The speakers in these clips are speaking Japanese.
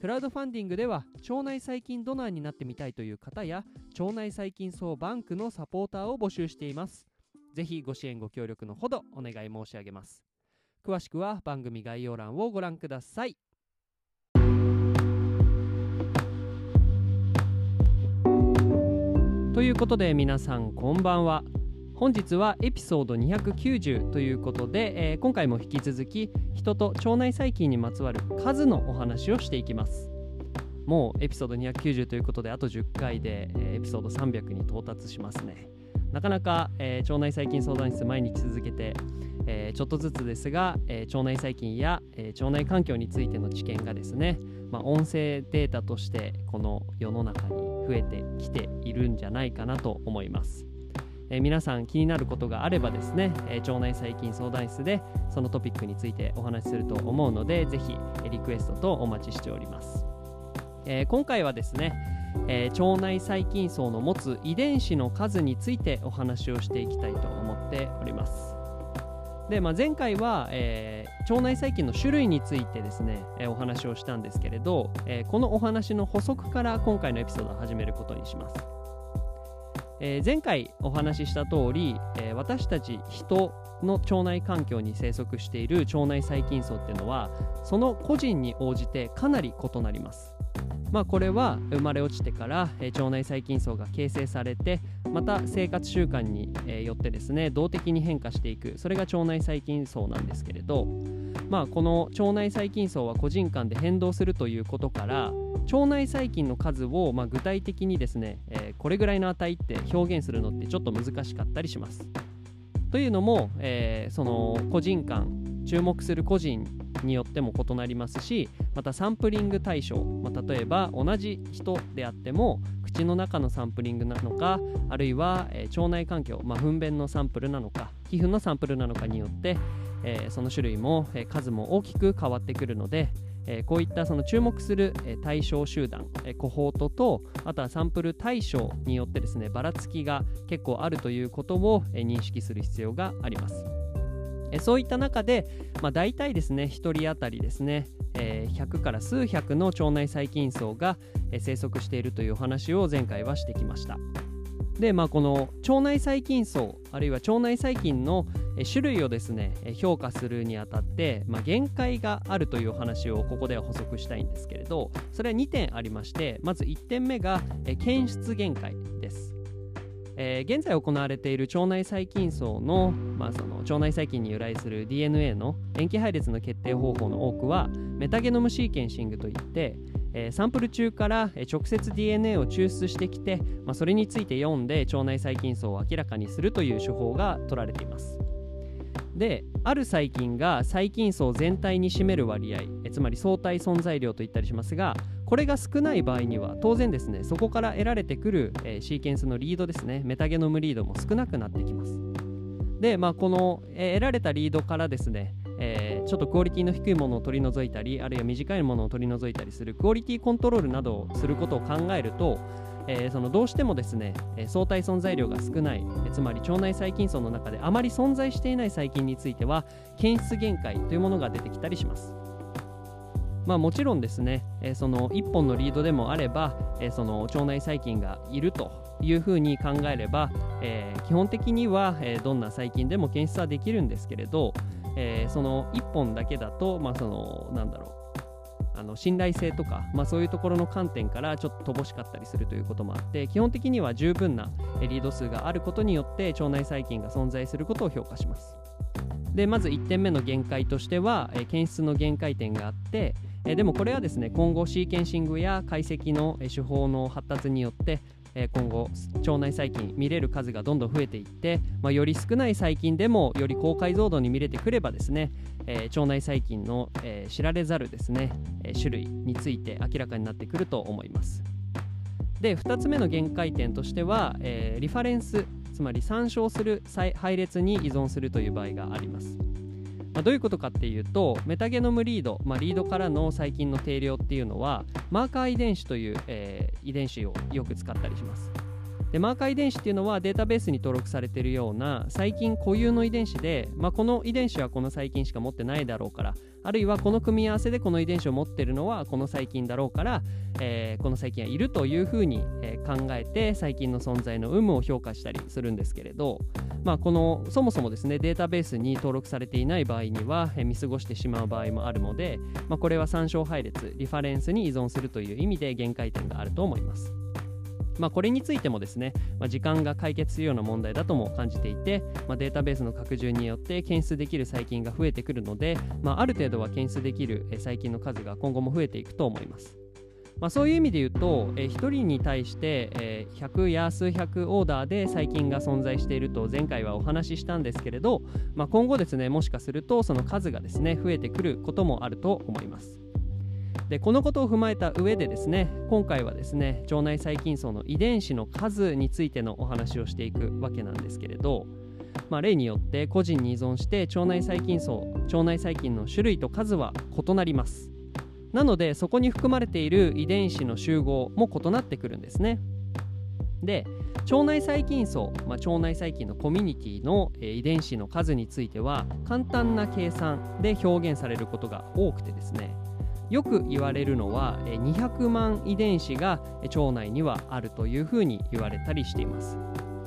クラウドファンディングでは腸内細菌ドナーになってみたいという方や腸内細菌総バンクのサポーターを募集しています。ぜひご支援ご協力のほどお願い申し上げます。詳しくは番組概要欄をご覧ください。ということで皆さんこんばんは。本日はエピソード290ということで、えー今回も引き続き人と腸内細菌にまつわる数のお話をしていきますもうエピソード290ということであと10回で、えーエピソード300に到達しますねなかなか、えー腸内細菌相談室毎日続けて、えーちょっとずつですが、えー腸内細菌や、え腸内環境についての知見がですね、まあ、音声データとしてこの世の中に増えてきているんじゃないかなと思います。え皆さん気になることがあればですね、え腸内細菌相談室でそのトピックについてお話しすると思うのでぜひえーリクエストとお待ちしております。えー今回はですね、えー腸内細菌層の持つ遺伝子の数についてお話をしていきたいと思っております。で、まあ、前回は、えー腸内細菌の種類についてですね、えーお話をしたんですけれど、えーこのお話の補足から今回のエピソードを始めることにします。えー前回お話しした通り、えー私たち人の腸内環境に生息している腸内細菌層っていうのはその個人に応じてかなり異なります。まあ、これは生まれ落ちてから、えー腸内細菌層が形成されてまた生活習慣に、えよってですね動的に変化していくそれが腸内細菌層なんですけれど、まあ、この腸内細菌層は個人間で変動するということから腸内細菌の数を、まあ、具体的にですね、えーこれぐらいの値って表現するのってちょっと難しかったりします。というのも、えーその個人間注目する個人によっても異なりますしまたサンプリング対象、まあ、例えば同じ人であっても口の中のサンプリングなのかあるいは、えー腸内環境、まあ、糞便のサンプルなのか皮膚のサンプルなのかによって、えーその種類も、え数も大きく変わってくるので、えこういったその注目する、え対象集団、えコホートとあとはサンプル対象によってですねばらつきが結構あるということを、え認識する必要があります。えそういった中で、まあ、大体ですね1人当たりですね、えー100から数百の腸内細菌層が、え生息しているというお話を前回はしてきました。でまあこの腸内細菌層あるいは腸内細菌の種類をですね評価するにあたって、まあ、限界があるというお話をここでは補足したいんですけれどそれは2点ありましてまず1点目が検出限界です。えー現在行われている腸内細菌層の,、まあその腸内細菌に由来する DNA の塩基配列の決定方法の多くはメタゲノムシーケンシングといって、えーサンプル中から直接 DNA を抽出してきて、まあ、それについて読んで腸内細菌層を明らかにするという手法が取られています。である細菌が細菌層全体に占める割合えつまり相対存在量と言ったりしますがこれが少ない場合には当然ですねそこから得られてくる、えーシーケンスのリードですねメタゲノムリードも少なくなってきます。でまあこの、えー得られたリードからですねえーちょっとクオリティの低いものを取り除いたりあるいは短いものを取り除いたりするクオリティコントロールなどをすることを考えると、えーそのどうしてもですね、え相対存在量が少ない、えつまり腸内細菌層の中であまり存在していない細菌については検出限界というものが出てきたりします。まあ、もちろんですね、えその1本のリードでもあれば、えその腸内細菌がいるというふうに考えれば、え基本的には、えどんな細菌でも検出はできるんですけれど、えその1本だけだと、まあ、そのなんだろうあの信頼性とか、まあ、そういうところの観点からちょっと乏しかったりするということもあって基本的には十分なリード数があることによって腸内細菌が存在することを評価します。でまず1点目の限界としては、え検出の限界点があって、えでもこれはですね今後シーケンシングや解析の手法の発達によって、え今後腸内細菌見れる数がどんどん増えていって、まあ、より少ない細菌でもより高解像度に見れてくればですね、え腸内細菌の、え知られざるですね、え種類について明らかになってくると思います。で2つ目の限界点としては、えー、リファレンスつまり参照する配列に依存するという場合があります。まあ、どういうことかっていうとメタゲノムリード、まあ、リードからの細菌の定量っていうのはマーカー遺伝子という、えー、遺伝子をよく使ったりします。でマーカー遺伝子っていうのはデータベースに登録されているような細菌固有の遺伝子で、まあ、この遺伝子はこの細菌しか持ってないだろうからあるいはこの組み合わせでこの遺伝子を持っているのはこの細菌だろうから、えー、この細菌はいるというふうに、え、考えて細菌の存在の有無を評価したりするんですけれど、まあ、このそもそもですねデータベースに登録されていない場合には、え、見過ごしてしまう場合もあるので、まあ、これは参照配列リファレンスに依存するという意味で限界点があると思います。まあ、これについてもですね、まあ、時間が解決するような問題だとも感じていて、まあ、データベースの拡充によって検出できる細菌が増えてくるので、まあ、ある程度は検出できる細菌の数が今後も増えていくと思います。まあ、そういう意味で言うと、えー、1人に対して、えー、100や数百オーダーで細菌が存在していると前回はお話ししたんですけれど、まあ、今後ですねもしかするとその数がですね増えてくることもあると思います。でこのことを踏まえた上でですね今回はですね腸内細菌層の遺伝子の数についてのお話をしていくわけなんですけれど、まあ、例によって個人に依存して腸内細菌層腸内細菌の種類と数は異なります。なのでそこに含まれている遺伝子の集合も異なってくるんですね。で腸内細菌層、まあ、腸内細菌のコミュニティの、えー、遺伝子の数については簡単な計算で表現されることが多くてですねよく言われるのは200万遺伝子が腸内にはあるというふうに言われたりしています。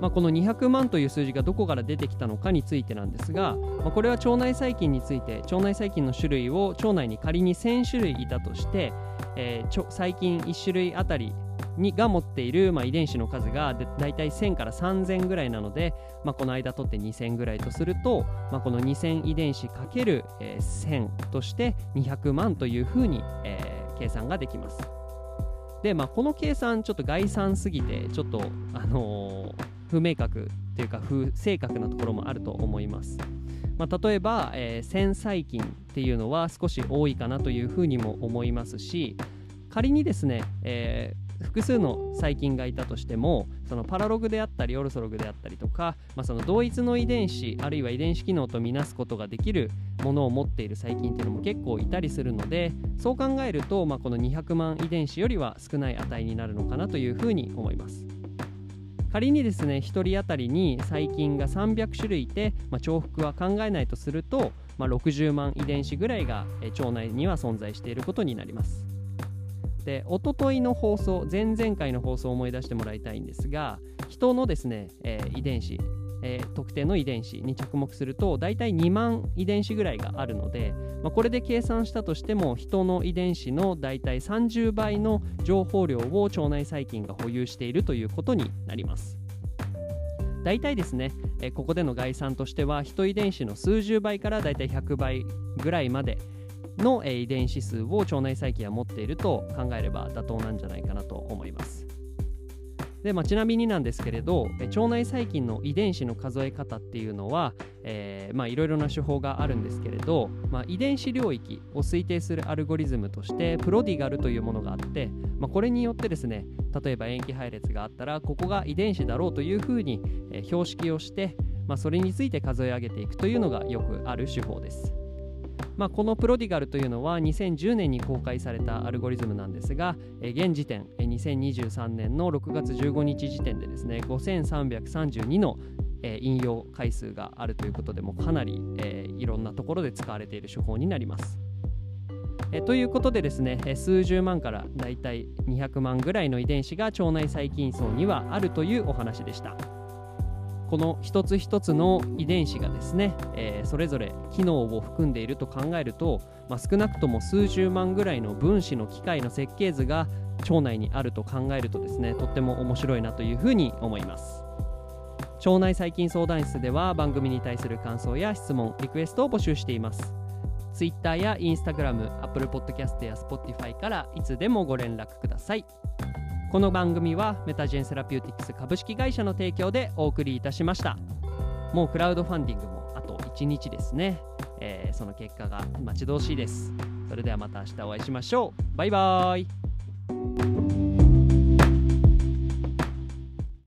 まあ、この200万という数字がどこから出てきたのかについてなんですが、まあ、これは腸内細菌について腸内細菌の種類を腸内に仮に1000種類いたとして、えー、細菌1種類あたりにが持っている、まあ、遺伝子の数がだいたい1000から3000ぐらいなので、まあ、この間取って2000ぐらいとすると、まあ、この2000遺伝子かける1000として200万というふうに、えー、計算ができます。で、まあ、この計算ちょっと概算すぎてちょっと、あのー、不明確というか不正確なところもあると思います。まあ、例えば、えー、線細菌っていうのは少し多いかなというふうにも思いますし仮にですね、え複数の細菌がいたとしてもそのパラログであったりオルソログであったりとか、まあ、その同一の遺伝子あるいは遺伝子機能とみなすことができるものを持っている細菌っていうのも結構いたりするのでそう考えると、まあ、この200万遺伝子よりは少ない値になるのかなというふうに思います。仮にですね1人当たりに細菌が300種類いて、まあ、重複は考えないとすると、まあ、60万遺伝子ぐらいが腸内には存在していることになります。で一昨日の放送前々回の放送を思い出してもらいたいんですが人のですね、えー、遺伝子、えー、特定の遺伝子に着目すると大体2万遺伝子ぐらいがあるので、まあ、これで計算したとしても人の遺伝子の大体30倍の情報量を腸内細菌が保有しているということになります。大体ですね、え、ここでの概算としては人遺伝子の数十倍から大体100倍ぐらいまでの、遺伝子数を腸内細菌は持っていると考えれば妥当なんじゃないかなと思います。でまあ、ちなみになんですけれど腸内細菌の遺伝子の数え方っていうのは、いろいろな手法があるんですけれど、まあ、遺伝子領域を推定するアルゴリズムとしてプロディガルというものがあって、まあ、これによってですね例えば塩基配列があったらここが遺伝子だろうというふうに、え、標識をして、まあ、それについて数え上げていくというのがよくある手法です。まあ、このプロディガルというのは2010年に公開されたアルゴリズムなんですが、え現時点2023年の6月15日時点でですね5332のえ引用回数があるということでもかなり、え、いろんなところで使われている手法になります。えということでですね、え数十万からだいたい200万ぐらいの遺伝子が腸内細菌層にはあるというお話でした。この一つ一つの遺伝子がですね、えー、それぞれ機能を含んでいると考えると、まあ、少なくとも数十万ぐらいの分子の機械の設計図が腸内にあると考えるとですねとっても面白いなというふうに思います。腸内細菌相談室では番組に対する感想や質問リクエストを募集しています。Twitter や Instagram、Apple Podcast や Spotify からいつでもご連絡ください。この番組はメタジェンセラピューティクス株式会社の提供でお送りいたしました。もうクラウドファンディングもあと1日ですね、えーその結果が待ち遠しいです。それではまた明日お会いしましょう。バイバーイ。